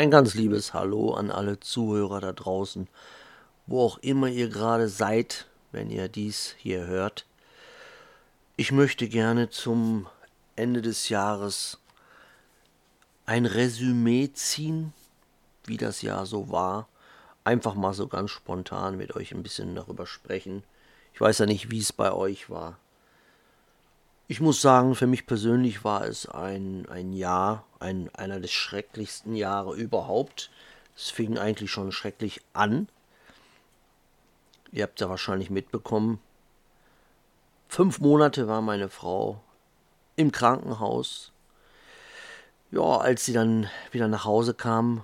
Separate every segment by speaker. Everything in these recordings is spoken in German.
Speaker 1: Ein ganz liebes Hallo an alle Zuhörer da draußen, wo auch immer ihr gerade seid, wenn ihr dies hier hört. Ich möchte gerne zum Ende des Jahres ein Resümee ziehen, wie das Jahr so war. Einfach mal so ganz spontan mit euch ein bisschen darüber sprechen. Ich weiß ja nicht, wie es bei euch war. Ich muss sagen, für mich persönlich war es ein, ein Jahr, ein, einer des schrecklichsten Jahre überhaupt. Es fing eigentlich schon schrecklich an. Ihr habt ja wahrscheinlich mitbekommen. Fünf Monate war meine Frau im Krankenhaus. Ja, als sie dann wieder nach Hause kam,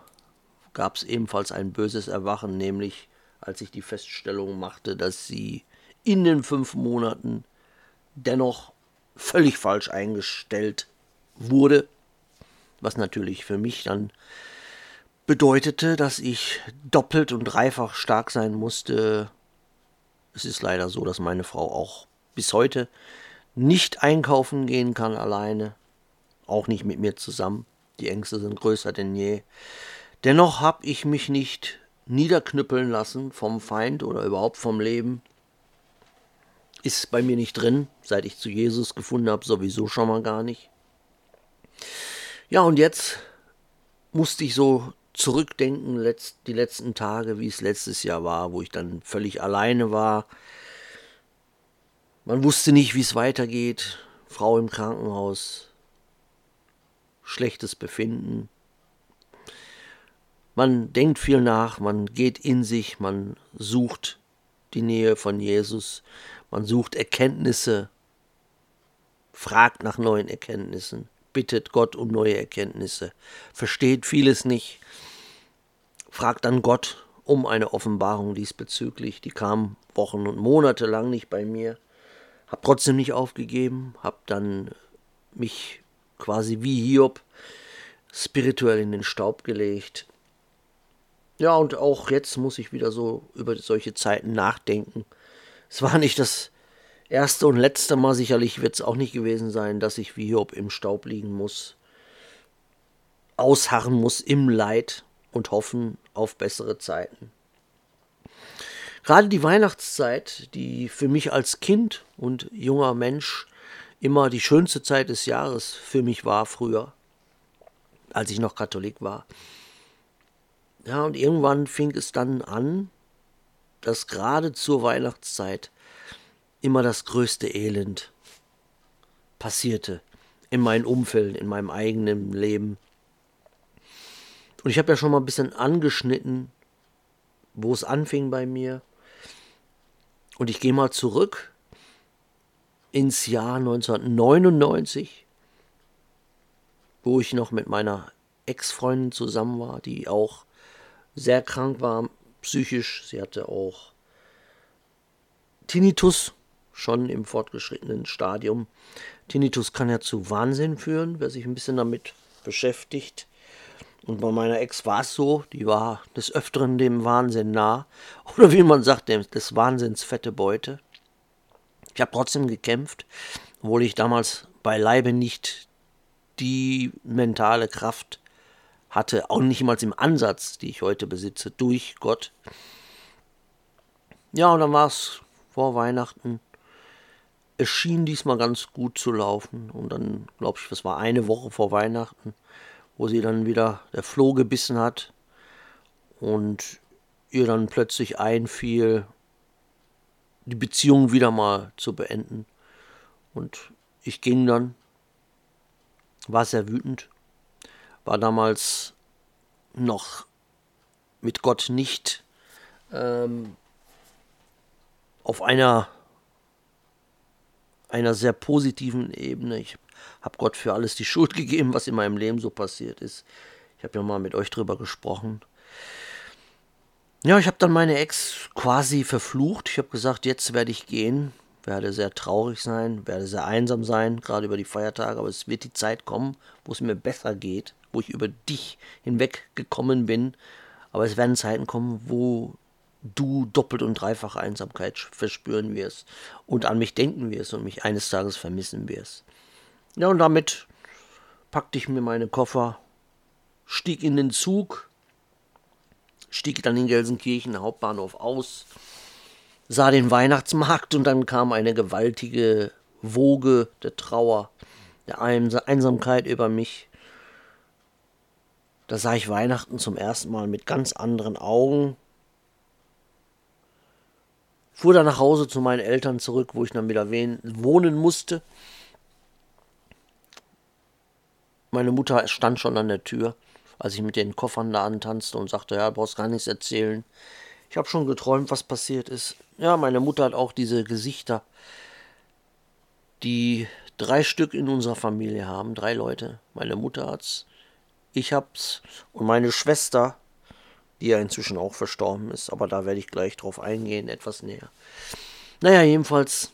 Speaker 1: gab es ebenfalls ein böses Erwachen, nämlich als ich die Feststellung machte, dass sie in den fünf Monaten dennoch völlig falsch eingestellt wurde, was natürlich für mich dann bedeutete, dass ich doppelt und dreifach stark sein musste. Es ist leider so, dass meine Frau auch bis heute nicht einkaufen gehen kann alleine, auch nicht mit mir zusammen. Die Ängste sind größer denn je. Dennoch habe ich mich nicht niederknüppeln lassen vom Feind oder überhaupt vom Leben ist bei mir nicht drin, seit ich zu Jesus gefunden habe, sowieso schon mal gar nicht. Ja, und jetzt musste ich so zurückdenken, letzt, die letzten Tage, wie es letztes Jahr war, wo ich dann völlig alleine war. Man wusste nicht, wie es weitergeht. Frau im Krankenhaus, schlechtes Befinden. Man denkt viel nach, man geht in sich, man sucht die Nähe von Jesus, man sucht Erkenntnisse, fragt nach neuen Erkenntnissen, bittet Gott um neue Erkenntnisse, versteht vieles nicht, fragt dann Gott um eine Offenbarung diesbezüglich. Die kam Wochen und Monate lang nicht bei mir, hab trotzdem nicht aufgegeben, hab dann mich quasi wie Hiob spirituell in den Staub gelegt. Ja, und auch jetzt muss ich wieder so über solche Zeiten nachdenken. Es war nicht das erste und letzte Mal, sicherlich wird es auch nicht gewesen sein, dass ich wie Hiob im Staub liegen muss, ausharren muss im Leid und hoffen auf bessere Zeiten. Gerade die Weihnachtszeit, die für mich als Kind und junger Mensch immer die schönste Zeit des Jahres für mich war früher, als ich noch Katholik war. Ja, und irgendwann fing es dann an, dass gerade zur Weihnachtszeit immer das größte Elend passierte in meinem Umfeld, in meinem eigenen Leben. Und ich habe ja schon mal ein bisschen angeschnitten, wo es anfing bei mir. Und ich gehe mal zurück ins Jahr 1999, wo ich noch mit meiner Ex-Freundin zusammen war, die auch sehr krank war psychisch. Sie hatte auch Tinnitus, schon im fortgeschrittenen Stadium. Tinnitus kann ja zu Wahnsinn führen, wer sich ein bisschen damit beschäftigt. Und bei meiner Ex war es so, die war des Öfteren dem Wahnsinn nah. Oder wie man sagt, des Wahnsinns fette Beute. Ich habe trotzdem gekämpft, obwohl ich damals beileibe nicht die mentale Kraft hatte, auch nicht mal im Ansatz, die ich heute besitze, durch Gott. Ja, und dann war es vor Weihnachten. Es schien diesmal ganz gut zu laufen. Und dann, glaube ich, das war eine Woche vor Weihnachten, wo sie dann wieder der Floh gebissen hat und ihr dann plötzlich einfiel, die Beziehung wieder mal zu beenden. Und ich ging dann, war sehr wütend war damals noch mit Gott nicht ähm, auf einer, einer sehr positiven Ebene. Ich habe Gott für alles die Schuld gegeben, was in meinem Leben so passiert ist. Ich habe ja mal mit euch drüber gesprochen. Ja, ich habe dann meine Ex quasi verflucht. Ich habe gesagt, jetzt werde ich gehen, werde sehr traurig sein, werde sehr einsam sein, gerade über die Feiertage, aber es wird die Zeit kommen, wo es mir besser geht wo ich über dich hinweggekommen bin. Aber es werden Zeiten kommen, wo du doppelt und dreifach Einsamkeit verspüren wirst und an mich denken wirst und mich eines Tages vermissen wirst. Ja, und damit packte ich mir meine Koffer stieg in den Zug, stieg dann in Gelsenkirchen Hauptbahnhof aus, sah den Weihnachtsmarkt und dann kam eine gewaltige Woge der Trauer, der Einsamkeit über mich. Da sah ich Weihnachten zum ersten Mal mit ganz anderen Augen. Fuhr dann nach Hause zu meinen Eltern zurück, wo ich dann wieder wohnen musste. Meine Mutter stand schon an der Tür, als ich mit den Koffern da antanzte und sagte, ja, brauchst gar nichts erzählen. Ich habe schon geträumt, was passiert ist. Ja, meine Mutter hat auch diese Gesichter, die drei Stück in unserer Familie haben, drei Leute. Meine Mutter hat's, ich hab's und meine Schwester, die ja inzwischen auch verstorben ist, aber da werde ich gleich drauf eingehen, etwas näher. Naja, jedenfalls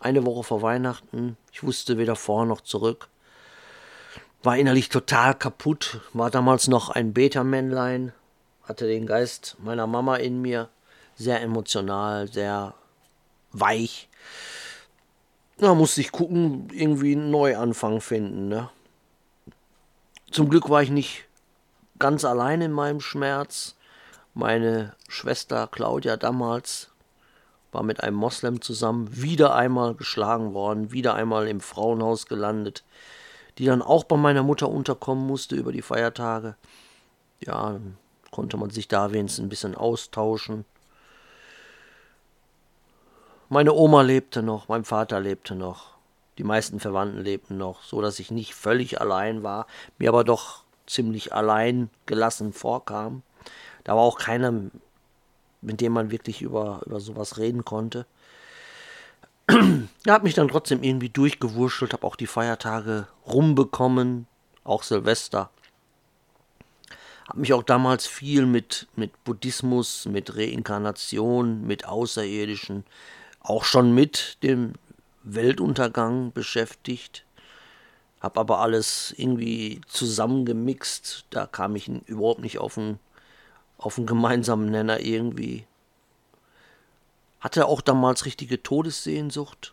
Speaker 1: eine Woche vor Weihnachten, ich wusste weder vor noch zurück, war innerlich total kaputt, war damals noch ein Beta-Männlein, hatte den Geist meiner Mama in mir, sehr emotional, sehr weich. Da musste ich gucken, irgendwie einen Neuanfang finden. Ne? Zum Glück war ich nicht ganz allein in meinem Schmerz. Meine Schwester Claudia damals war mit einem Moslem zusammen, wieder einmal geschlagen worden, wieder einmal im Frauenhaus gelandet, die dann auch bei meiner Mutter unterkommen musste über die Feiertage. Ja, konnte man sich da wenigstens ein bisschen austauschen. Meine Oma lebte noch, mein Vater lebte noch, die meisten Verwandten lebten noch, so dass ich nicht völlig allein war, mir aber doch ziemlich allein gelassen vorkam. Da war auch keiner, mit dem man wirklich über, über sowas reden konnte. Er hat mich dann trotzdem irgendwie durchgewurschtelt, habe auch die Feiertage rumbekommen, auch Silvester. Habe mich auch damals viel mit, mit Buddhismus, mit Reinkarnation, mit Außerirdischen, auch schon mit dem Weltuntergang beschäftigt. Habe aber alles irgendwie zusammengemixt. Da kam ich überhaupt nicht auf einen, auf einen gemeinsamen Nenner irgendwie. Hatte auch damals richtige Todessehnsucht.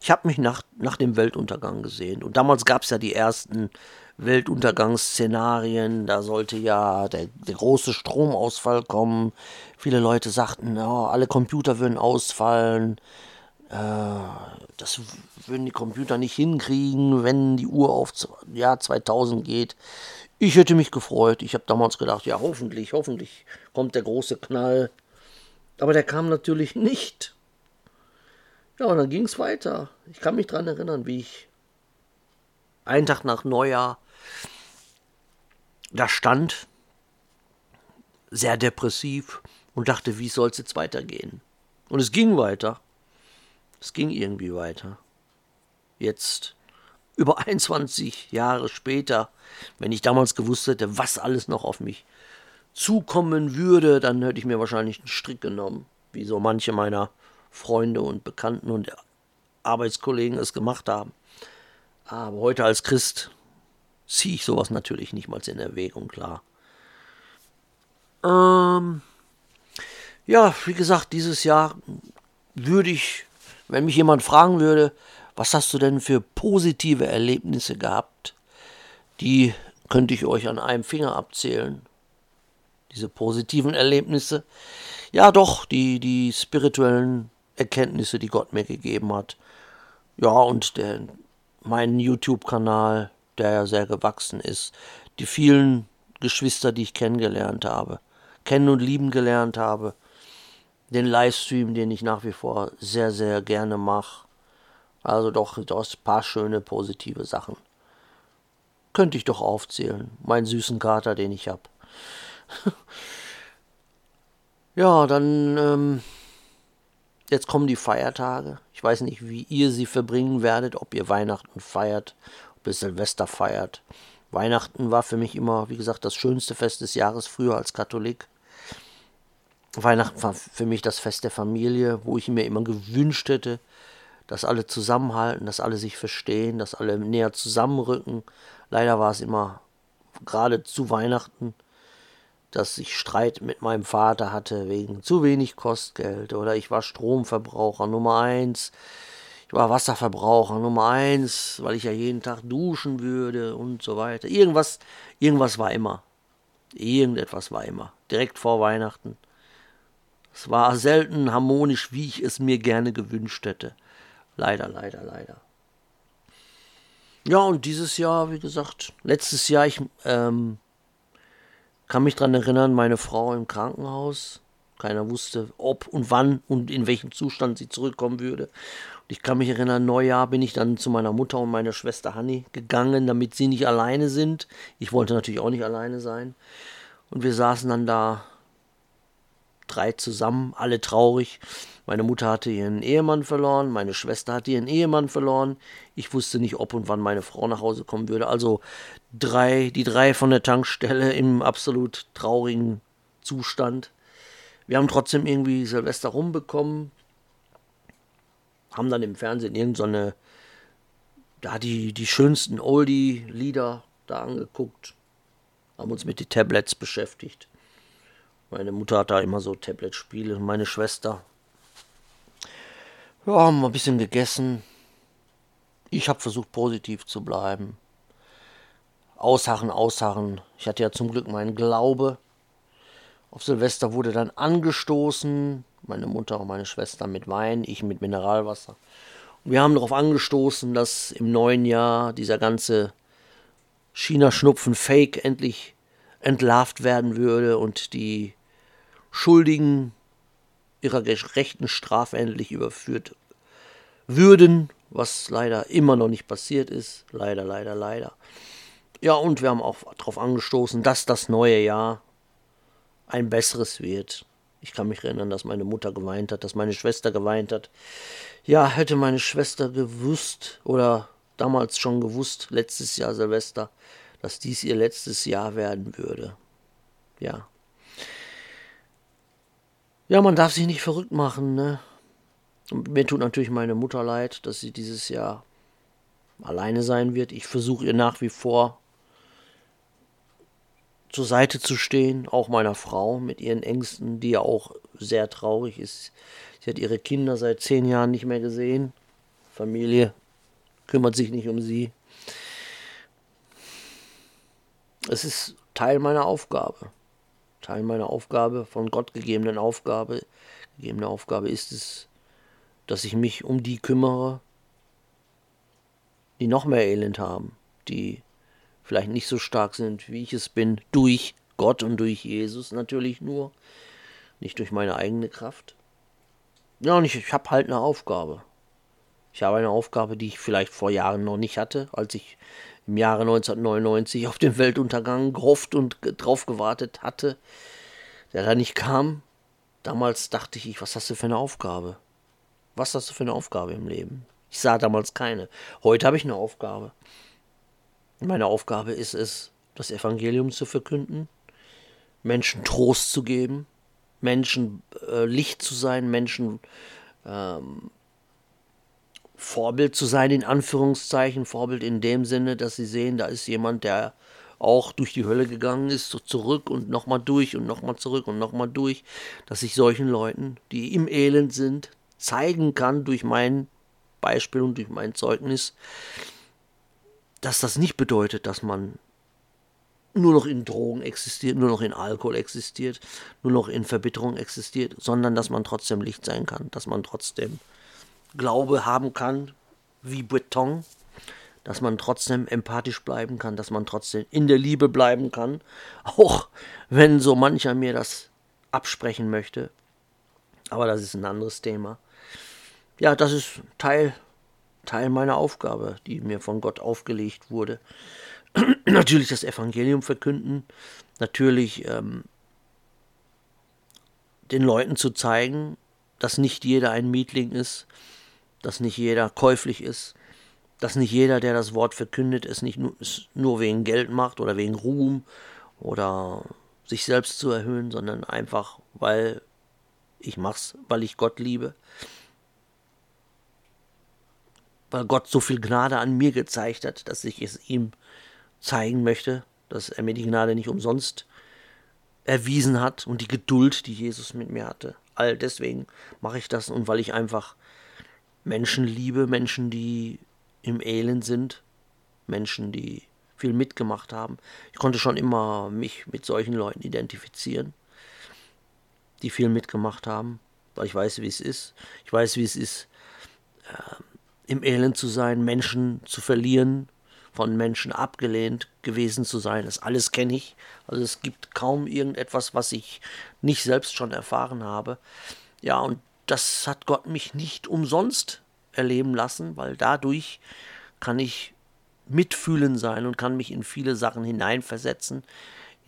Speaker 1: Ich habe mich nach, nach dem Weltuntergang gesehen. Und damals gab es ja die ersten Weltuntergangsszenarien. Da sollte ja der, der große Stromausfall kommen. Viele Leute sagten, ja, alle Computer würden ausfallen. Äh, das würden die Computer nicht hinkriegen, wenn die Uhr auf Jahr 2000 geht. Ich hätte mich gefreut. Ich habe damals gedacht, ja, hoffentlich, hoffentlich kommt der große Knall. Aber der kam natürlich nicht. Ja, und dann ging es weiter. Ich kann mich daran erinnern, wie ich einen Tag nach Neujahr da stand, sehr depressiv und dachte, wie soll es jetzt weitergehen? Und es ging weiter. Es ging irgendwie weiter. Jetzt, über 21 Jahre später, wenn ich damals gewusst hätte, was alles noch auf mich zukommen würde, dann hätte ich mir wahrscheinlich einen Strick genommen, wie so manche meiner Freunde und Bekannten und Arbeitskollegen es gemacht haben. Aber heute als Christ ziehe ich sowas natürlich nicht mal in Erwägung, klar. Ähm, ja, wie gesagt, dieses Jahr würde ich, wenn mich jemand fragen würde, was hast du denn für positive Erlebnisse gehabt, die könnte ich euch an einem Finger abzählen diese positiven Erlebnisse. Ja, doch, die, die spirituellen Erkenntnisse, die Gott mir gegeben hat. Ja, und der, mein YouTube-Kanal, der ja sehr gewachsen ist. Die vielen Geschwister, die ich kennengelernt habe, kennen und lieben gelernt habe. Den Livestream, den ich nach wie vor sehr, sehr gerne mache. Also doch, doch ein paar schöne, positive Sachen. Könnte ich doch aufzählen. Meinen süßen Kater, den ich habe. ja, dann ähm, jetzt kommen die Feiertage. Ich weiß nicht, wie ihr sie verbringen werdet, ob ihr Weihnachten feiert, ob ihr Silvester feiert. Weihnachten war für mich immer, wie gesagt, das schönste Fest des Jahres früher als Katholik. Weihnachten war für mich das Fest der Familie, wo ich mir immer gewünscht hätte, dass alle zusammenhalten, dass alle sich verstehen, dass alle näher zusammenrücken. Leider war es immer gerade zu Weihnachten dass ich Streit mit meinem Vater hatte wegen zu wenig Kostgeld oder ich war Stromverbraucher Nummer eins. Ich war Wasserverbraucher Nummer eins, weil ich ja jeden Tag duschen würde und so weiter. Irgendwas, irgendwas war immer. Irgendetwas war immer. Direkt vor Weihnachten. Es war selten harmonisch, wie ich es mir gerne gewünscht hätte. Leider, leider, leider. Ja, und dieses Jahr, wie gesagt, letztes Jahr, ich ähm, kann mich daran erinnern, meine Frau im Krankenhaus. Keiner wusste, ob und wann und in welchem Zustand sie zurückkommen würde. Und ich kann mich erinnern, Neujahr bin ich dann zu meiner Mutter und meiner Schwester Hanni gegangen, damit sie nicht alleine sind. Ich wollte natürlich auch nicht alleine sein. Und wir saßen dann da drei zusammen, alle traurig. Meine Mutter hatte ihren Ehemann verloren, meine Schwester hatte ihren Ehemann verloren. Ich wusste nicht, ob und wann meine Frau nach Hause kommen würde. Also drei, die drei von der Tankstelle im absolut traurigen Zustand. Wir haben trotzdem irgendwie Silvester rumbekommen, haben dann im Fernsehen irgendeine, da die, die schönsten Oldie-Lieder da angeguckt, haben uns mit den Tablets beschäftigt. Meine Mutter hat da immer so Tablet-Spiele, meine Schwester. Ja, haben ein bisschen gegessen. Ich habe versucht, positiv zu bleiben. Ausharren, ausharren. Ich hatte ja zum Glück meinen Glaube. Auf Silvester wurde dann angestoßen, meine Mutter und meine Schwester mit Wein, ich mit Mineralwasser. Und wir haben darauf angestoßen, dass im neuen Jahr dieser ganze China-Schnupfen-Fake endlich entlarvt werden würde und die Schuldigen ihrer gerechten Strafe endlich überführt würden, was leider immer noch nicht passiert ist. Leider, leider, leider. Ja, und wir haben auch darauf angestoßen, dass das neue Jahr ein besseres wird. Ich kann mich erinnern, dass meine Mutter geweint hat, dass meine Schwester geweint hat. Ja, hätte meine Schwester gewusst oder damals schon gewusst, letztes Jahr Silvester, dass dies ihr letztes Jahr werden würde. Ja. Ja, man darf sich nicht verrückt machen, ne? Und mir tut natürlich meine Mutter leid, dass sie dieses Jahr alleine sein wird. Ich versuche ihr nach wie vor zur Seite zu stehen, auch meiner Frau mit ihren Ängsten, die ja auch sehr traurig ist. Sie hat ihre Kinder seit zehn Jahren nicht mehr gesehen. Familie kümmert sich nicht um sie. Es ist Teil meiner Aufgabe. Teil meiner Aufgabe, von Gott gegebenen Aufgabe. Gegebene Aufgabe ist es, dass ich mich um die kümmere, die noch mehr Elend haben, die vielleicht nicht so stark sind, wie ich es bin, durch Gott und durch Jesus natürlich nur, nicht durch meine eigene Kraft. Ja, und ich, ich habe halt eine Aufgabe. Ich habe eine Aufgabe, die ich vielleicht vor Jahren noch nicht hatte, als ich im Jahre 1999 auf den Weltuntergang gehofft und drauf gewartet hatte, der da nicht kam. Damals dachte ich, was hast du für eine Aufgabe? Was hast du für eine Aufgabe im Leben? Ich sah damals keine. Heute habe ich eine Aufgabe. Meine Aufgabe ist es, das Evangelium zu verkünden, Menschen Trost zu geben, Menschen äh, Licht zu sein, Menschen ähm, Vorbild zu sein, in Anführungszeichen, Vorbild in dem Sinne, dass sie sehen, da ist jemand, der auch durch die Hölle gegangen ist, so zurück und nochmal durch und nochmal zurück und nochmal durch, dass ich solchen Leuten, die im Elend sind, zeigen kann durch mein Beispiel und durch mein Zeugnis, dass das nicht bedeutet, dass man nur noch in Drogen existiert, nur noch in Alkohol existiert, nur noch in Verbitterung existiert, sondern dass man trotzdem Licht sein kann, dass man trotzdem Glaube haben kann, wie Beton, dass man trotzdem empathisch bleiben kann, dass man trotzdem in der Liebe bleiben kann, auch wenn so mancher mir das absprechen möchte. Aber das ist ein anderes Thema. Ja, das ist Teil Teil meiner Aufgabe, die mir von Gott aufgelegt wurde. natürlich das Evangelium verkünden, natürlich ähm, den Leuten zu zeigen, dass nicht jeder ein Mietling ist, dass nicht jeder käuflich ist, dass nicht jeder, der das Wort verkündet, es nicht nur, es nur wegen Geld macht oder wegen Ruhm oder sich selbst zu erhöhen, sondern einfach, weil ich mach's, weil ich Gott liebe weil Gott so viel Gnade an mir gezeigt hat, dass ich es ihm zeigen möchte, dass er mir die Gnade nicht umsonst erwiesen hat und die Geduld, die Jesus mit mir hatte. All deswegen mache ich das und weil ich einfach Menschen liebe, Menschen, die im Elend sind, Menschen, die viel mitgemacht haben. Ich konnte schon immer mich mit solchen Leuten identifizieren, die viel mitgemacht haben, weil ich weiß, wie es ist. Ich weiß, wie es ist, äh, im Elend zu sein, Menschen zu verlieren, von Menschen abgelehnt gewesen zu sein. Das alles kenne ich. Also es gibt kaum irgendetwas, was ich nicht selbst schon erfahren habe. Ja, und das hat Gott mich nicht umsonst erleben lassen, weil dadurch kann ich mitfühlen sein und kann mich in viele Sachen hineinversetzen,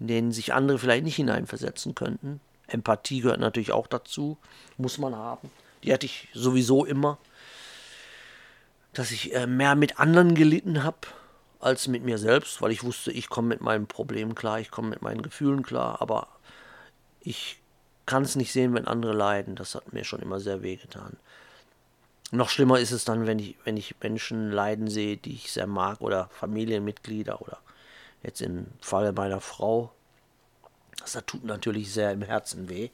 Speaker 1: in denen sich andere vielleicht nicht hineinversetzen könnten. Empathie gehört natürlich auch dazu, muss man haben. Die hatte ich sowieso immer. Dass ich äh, mehr mit anderen gelitten habe als mit mir selbst, weil ich wusste, ich komme mit meinem Problem klar, ich komme mit meinen Gefühlen klar, aber ich kann es nicht sehen, wenn andere leiden. Das hat mir schon immer sehr wehgetan. Noch schlimmer ist es dann, wenn ich, wenn ich Menschen leiden sehe, die ich sehr mag, oder Familienmitglieder oder jetzt im Falle meiner Frau. Das tut natürlich sehr im Herzen weh.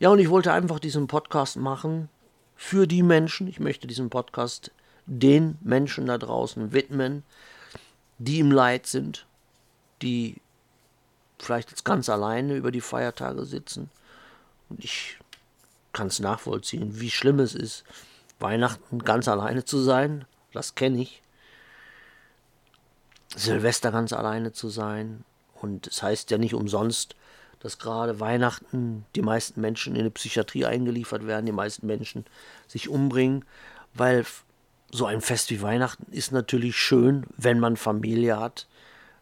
Speaker 1: Ja, und ich wollte einfach diesen Podcast machen für die Menschen. Ich möchte diesen Podcast den Menschen da draußen widmen, die im Leid sind, die vielleicht jetzt ganz alleine über die Feiertage sitzen. Und ich kann es nachvollziehen, wie schlimm es ist, Weihnachten ganz alleine zu sein. Das kenne ich. Silvester ganz alleine zu sein. Und es heißt ja nicht umsonst, dass gerade Weihnachten die meisten Menschen in eine Psychiatrie eingeliefert werden, die meisten Menschen sich umbringen, weil so ein Fest wie Weihnachten ist natürlich schön, wenn man Familie hat,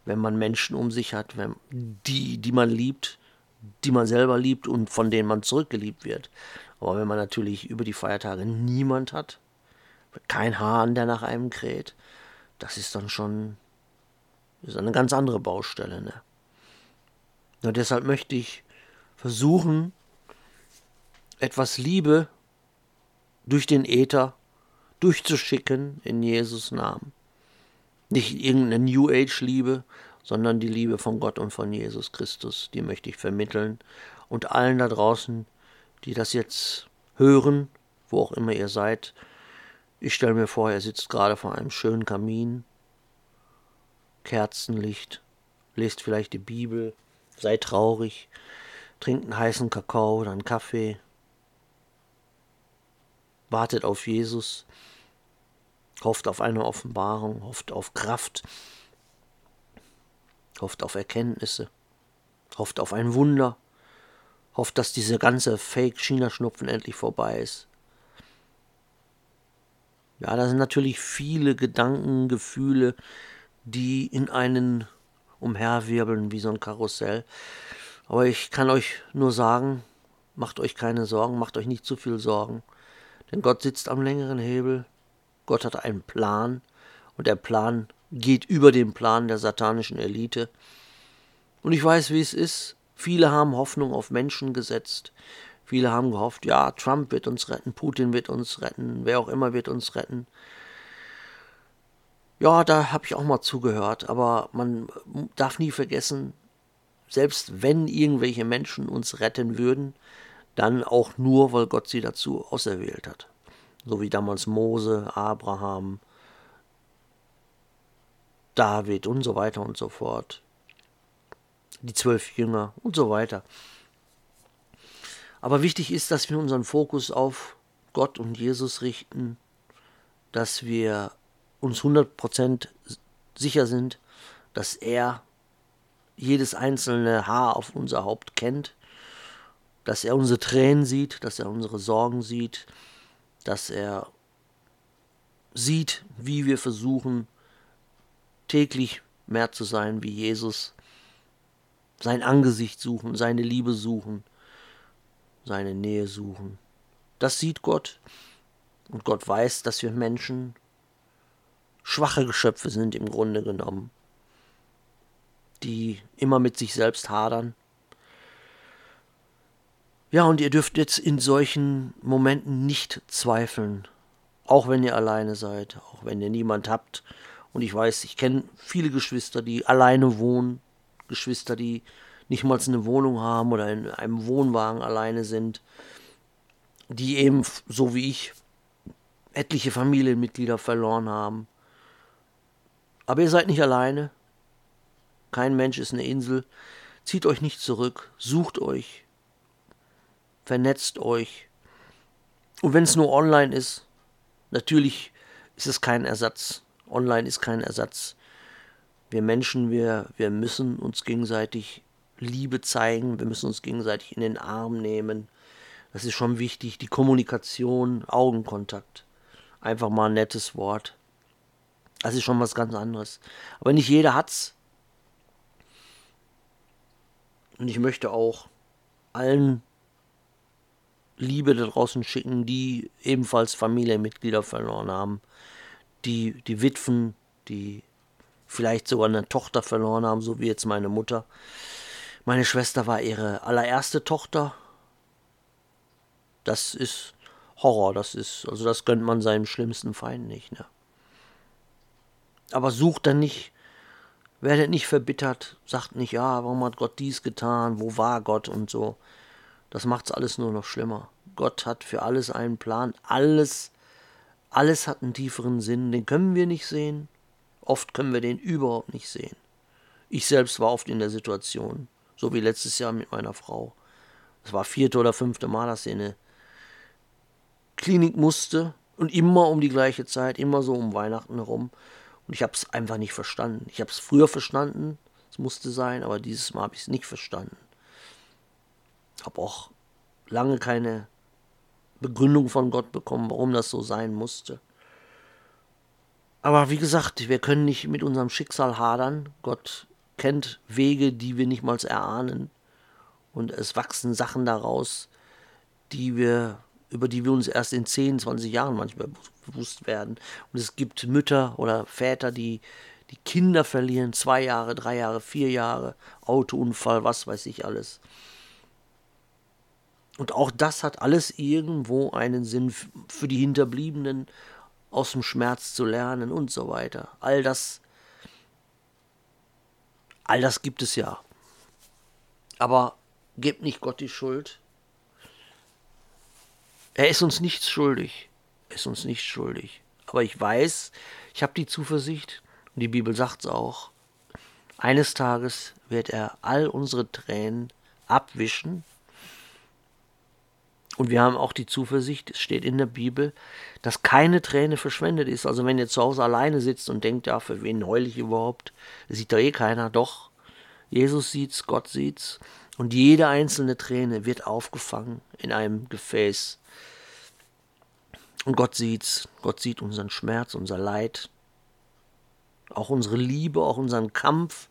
Speaker 1: wenn man Menschen um sich hat, wenn die, die man liebt, die man selber liebt und von denen man zurückgeliebt wird. Aber wenn man natürlich über die Feiertage niemand hat, kein Hahn, der nach einem kräht, das ist dann schon ist eine ganz andere Baustelle. Ne? Nur deshalb möchte ich versuchen, etwas Liebe durch den Äther durchzuschicken in Jesus Namen. Nicht irgendeine New Age Liebe, sondern die Liebe von Gott und von Jesus Christus, die möchte ich vermitteln. Und allen da draußen, die das jetzt hören, wo auch immer ihr seid, ich stelle mir vor, ihr sitzt gerade vor einem schönen Kamin, Kerzenlicht, lest vielleicht die Bibel, seid traurig, trinkt einen heißen Kakao oder einen Kaffee, wartet auf Jesus, hofft auf eine Offenbarung, hofft auf Kraft, hofft auf Erkenntnisse, hofft auf ein Wunder, hofft, dass diese ganze Fake-China-Schnupfen endlich vorbei ist. Ja, da sind natürlich viele Gedanken, Gefühle, die in einen umherwirbeln wie so ein Karussell. Aber ich kann euch nur sagen, macht euch keine Sorgen, macht euch nicht zu viel Sorgen. Denn Gott sitzt am längeren Hebel. Gott hat einen Plan. Und der Plan geht über den Plan der satanischen Elite. Und ich weiß, wie es ist. Viele haben Hoffnung auf Menschen gesetzt. Viele haben gehofft, ja, Trump wird uns retten, Putin wird uns retten, wer auch immer wird uns retten. Ja, da habe ich auch mal zugehört, aber man darf nie vergessen, selbst wenn irgendwelche Menschen uns retten würden, dann auch nur, weil Gott sie dazu auserwählt hat. So wie damals Mose, Abraham, David und so weiter und so fort. Die zwölf Jünger und so weiter. Aber wichtig ist, dass wir unseren Fokus auf Gott und Jesus richten, dass wir uns 100% sicher sind, dass er jedes einzelne Haar auf unser Haupt kennt dass er unsere Tränen sieht, dass er unsere Sorgen sieht, dass er sieht, wie wir versuchen, täglich mehr zu sein wie Jesus, sein Angesicht suchen, seine Liebe suchen, seine Nähe suchen. Das sieht Gott und Gott weiß, dass wir Menschen schwache Geschöpfe sind im Grunde genommen, die immer mit sich selbst hadern ja, und ihr dürft jetzt in solchen Momenten nicht zweifeln. Auch wenn ihr alleine seid, auch wenn ihr niemand habt. Und ich weiß, ich kenne viele Geschwister, die alleine wohnen. Geschwister, die nicht mal eine Wohnung haben oder in einem Wohnwagen alleine sind. die eben, so wie ich, etliche Familienmitglieder verloren haben. Aber ihr seid nicht alleine. Kein Mensch ist eine Insel. Zieht euch nicht zurück, sucht euch, vernetzt euch. Und wenn es nur online ist, natürlich ist es kein Ersatz. Online ist kein Ersatz. Wir Menschen, wir, wir müssen uns gegenseitig Liebe zeigen, wir müssen uns gegenseitig in den Arm nehmen. Das ist schon wichtig. Die Kommunikation, Augenkontakt. Einfach mal ein nettes Wort. Das ist schon was ganz anderes. Aber nicht jeder hat's. Und ich möchte auch allen Liebe da draußen schicken, die ebenfalls Familienmitglieder verloren haben, die, die Witwen, die vielleicht sogar eine Tochter verloren haben, so wie jetzt meine Mutter. Meine Schwester war ihre allererste Tochter. Das ist Horror, das ist, also das gönnt man seinem schlimmsten Feind nicht, ne? Aber sucht dann nicht Werdet nicht verbittert, sagt nicht, ja, warum hat Gott dies getan, wo war Gott und so. Das macht's alles nur noch schlimmer. Gott hat für alles einen Plan, alles, alles hat einen tieferen Sinn, den können wir nicht sehen. Oft können wir den überhaupt nicht sehen. Ich selbst war oft in der Situation, so wie letztes Jahr mit meiner Frau. Es war vierte oder fünfte Mal, dass sie in eine Klinik musste und immer um die gleiche Zeit, immer so um Weihnachten herum. Und ich habe es einfach nicht verstanden. Ich habe es früher verstanden, es musste sein, aber dieses Mal habe ich es nicht verstanden. Habe auch lange keine Begründung von Gott bekommen, warum das so sein musste. Aber wie gesagt, wir können nicht mit unserem Schicksal hadern. Gott kennt Wege, die wir nicht mal erahnen. Und es wachsen Sachen daraus, die wir über die wir uns erst in 10, 20 Jahren manchmal bewusst werden. Und es gibt Mütter oder Väter, die die Kinder verlieren, zwei Jahre, drei Jahre, vier Jahre, Autounfall, was weiß ich alles. Und auch das hat alles irgendwo einen Sinn für die Hinterbliebenen, aus dem Schmerz zu lernen und so weiter. All das, all das gibt es ja. Aber gebt nicht Gott die Schuld. Er ist uns nichts schuldig. Er ist uns nichts schuldig. Aber ich weiß, ich habe die Zuversicht, und die Bibel sagt es auch, eines Tages wird er all unsere Tränen abwischen. Und wir haben auch die Zuversicht, es steht in der Bibel, dass keine Träne verschwendet ist. Also wenn ihr zu Hause alleine sitzt und denkt, ja, für wen heul ich überhaupt? Sieht doch eh keiner. Doch, Jesus sieht's, Gott sieht's. Und jede einzelne Träne wird aufgefangen in einem Gefäß und Gott sieht's. Gott sieht unseren Schmerz, unser Leid, auch unsere Liebe, auch unseren Kampf.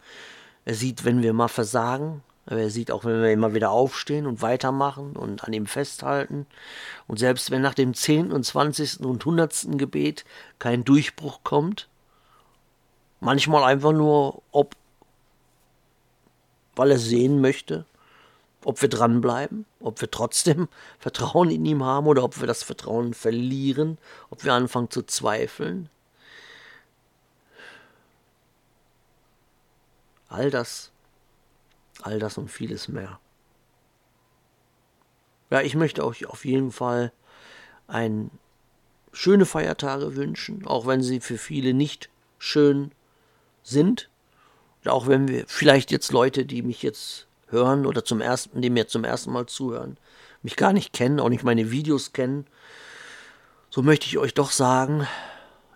Speaker 1: Er sieht, wenn wir mal versagen. Aber er sieht auch, wenn wir immer wieder aufstehen und weitermachen und an ihm festhalten. Und selbst wenn nach dem zehnten und zwanzigsten und hundertsten Gebet kein Durchbruch kommt, manchmal einfach nur, ob, weil er sehen möchte, ob wir dranbleiben, ob wir trotzdem Vertrauen in ihm haben oder ob wir das Vertrauen verlieren, ob wir anfangen zu zweifeln. All das, all das und vieles mehr. Ja, ich möchte euch auf jeden Fall ein schöne Feiertage wünschen, auch wenn sie für viele nicht schön sind. Und auch wenn wir vielleicht jetzt Leute, die mich jetzt hören oder zum ersten, die mir zum ersten Mal zuhören, mich gar nicht kennen, auch nicht meine Videos kennen, so möchte ich euch doch sagen,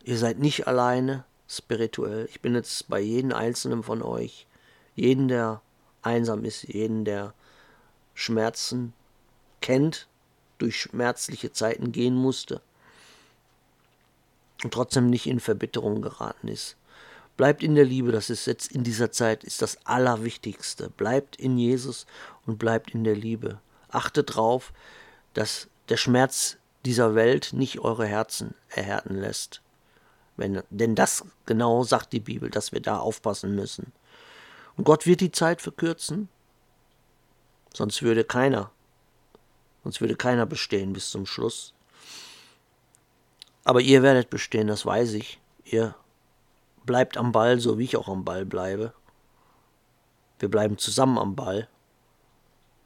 Speaker 1: ihr seid nicht alleine spirituell. Ich bin jetzt bei jedem einzelnen von euch, jeden, der einsam ist, jeden, der Schmerzen kennt, durch schmerzliche Zeiten gehen musste und trotzdem nicht in Verbitterung geraten ist. Bleibt in der Liebe, das ist jetzt in dieser Zeit ist das Allerwichtigste. Bleibt in Jesus und bleibt in der Liebe. Achtet darauf, dass der Schmerz dieser Welt nicht eure Herzen erhärten lässt. Wenn, denn das genau sagt die Bibel, dass wir da aufpassen müssen. Und Gott wird die Zeit verkürzen, sonst würde keiner, sonst würde keiner bestehen bis zum Schluss. Aber ihr werdet bestehen, das weiß ich. Ihr bleibt am Ball, so wie ich auch am Ball bleibe. Wir bleiben zusammen am Ball.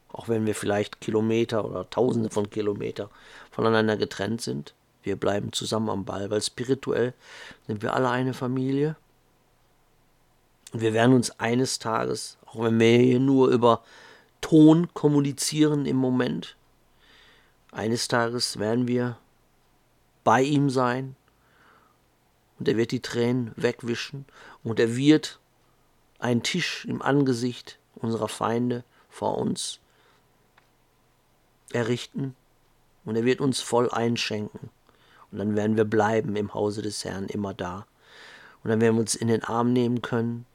Speaker 1: Auch wenn wir vielleicht Kilometer oder Tausende von Kilometern voneinander getrennt sind. Wir bleiben zusammen am Ball, weil spirituell sind wir alle eine Familie. Und wir werden uns eines Tages, auch wenn wir hier nur über Ton kommunizieren im Moment, eines Tages werden wir bei ihm sein und er wird die Tränen wegwischen und er wird einen Tisch im Angesicht unserer Feinde vor uns errichten und er wird uns voll einschenken. Und dann werden wir bleiben im Hause des Herrn immer da. Und dann werden wir uns in den Arm nehmen können.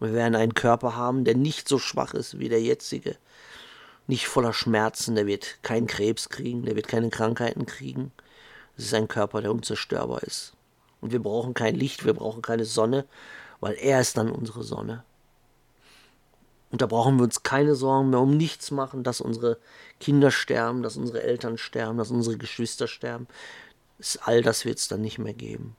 Speaker 1: Wir werden einen Körper haben, der nicht so schwach ist wie der jetzige. Nicht voller Schmerzen, der wird keinen Krebs kriegen, der wird keine Krankheiten kriegen. Es ist ein Körper, der unzerstörbar ist. Und wir brauchen kein Licht, wir brauchen keine Sonne, weil er ist dann unsere Sonne. Und da brauchen wir uns keine Sorgen mehr um nichts machen, dass unsere Kinder sterben, dass unsere Eltern sterben, dass unsere Geschwister sterben. All das wird es dann nicht mehr geben.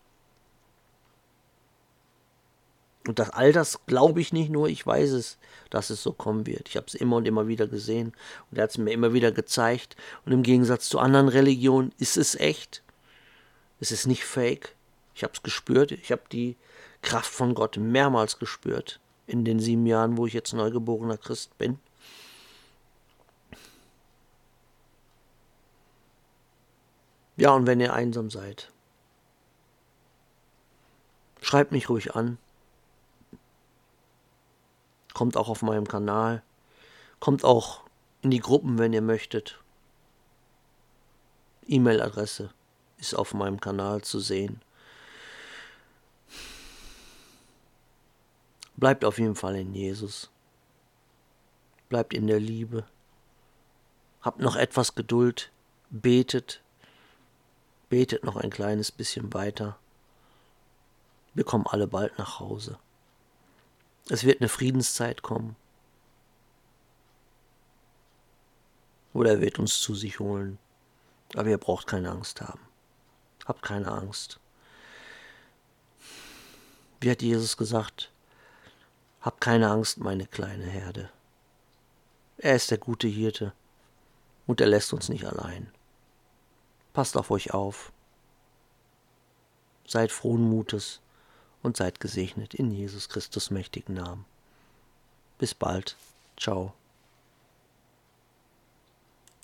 Speaker 1: Und das all das glaube ich nicht nur, ich weiß es, dass es so kommen wird. Ich habe es immer und immer wieder gesehen und er hat es mir immer wieder gezeigt. Und im Gegensatz zu anderen Religionen ist es echt. Es ist nicht fake. Ich habe es gespürt. Ich habe die Kraft von Gott mehrmals gespürt in den sieben Jahren, wo ich jetzt neugeborener Christ bin. Ja, und wenn ihr einsam seid, schreibt mich ruhig an. Kommt auch auf meinem Kanal. Kommt auch in die Gruppen, wenn ihr möchtet. E-Mail-Adresse ist auf meinem Kanal zu sehen. Bleibt auf jeden Fall in Jesus. Bleibt in der Liebe. Habt noch etwas Geduld. Betet. Betet noch ein kleines bisschen weiter. Wir kommen alle bald nach Hause. Es wird eine Friedenszeit kommen. Oder er wird uns zu sich holen. Aber ihr braucht keine Angst haben. Habt keine Angst. Wie hat Jesus gesagt? Hab keine Angst, meine kleine Herde. Er ist der gute Hirte und er lässt uns nicht allein. Passt auf euch auf. Seid frohen Mutes und seid gesegnet in Jesus Christus mächtigen Namen. Bis bald. Ciao.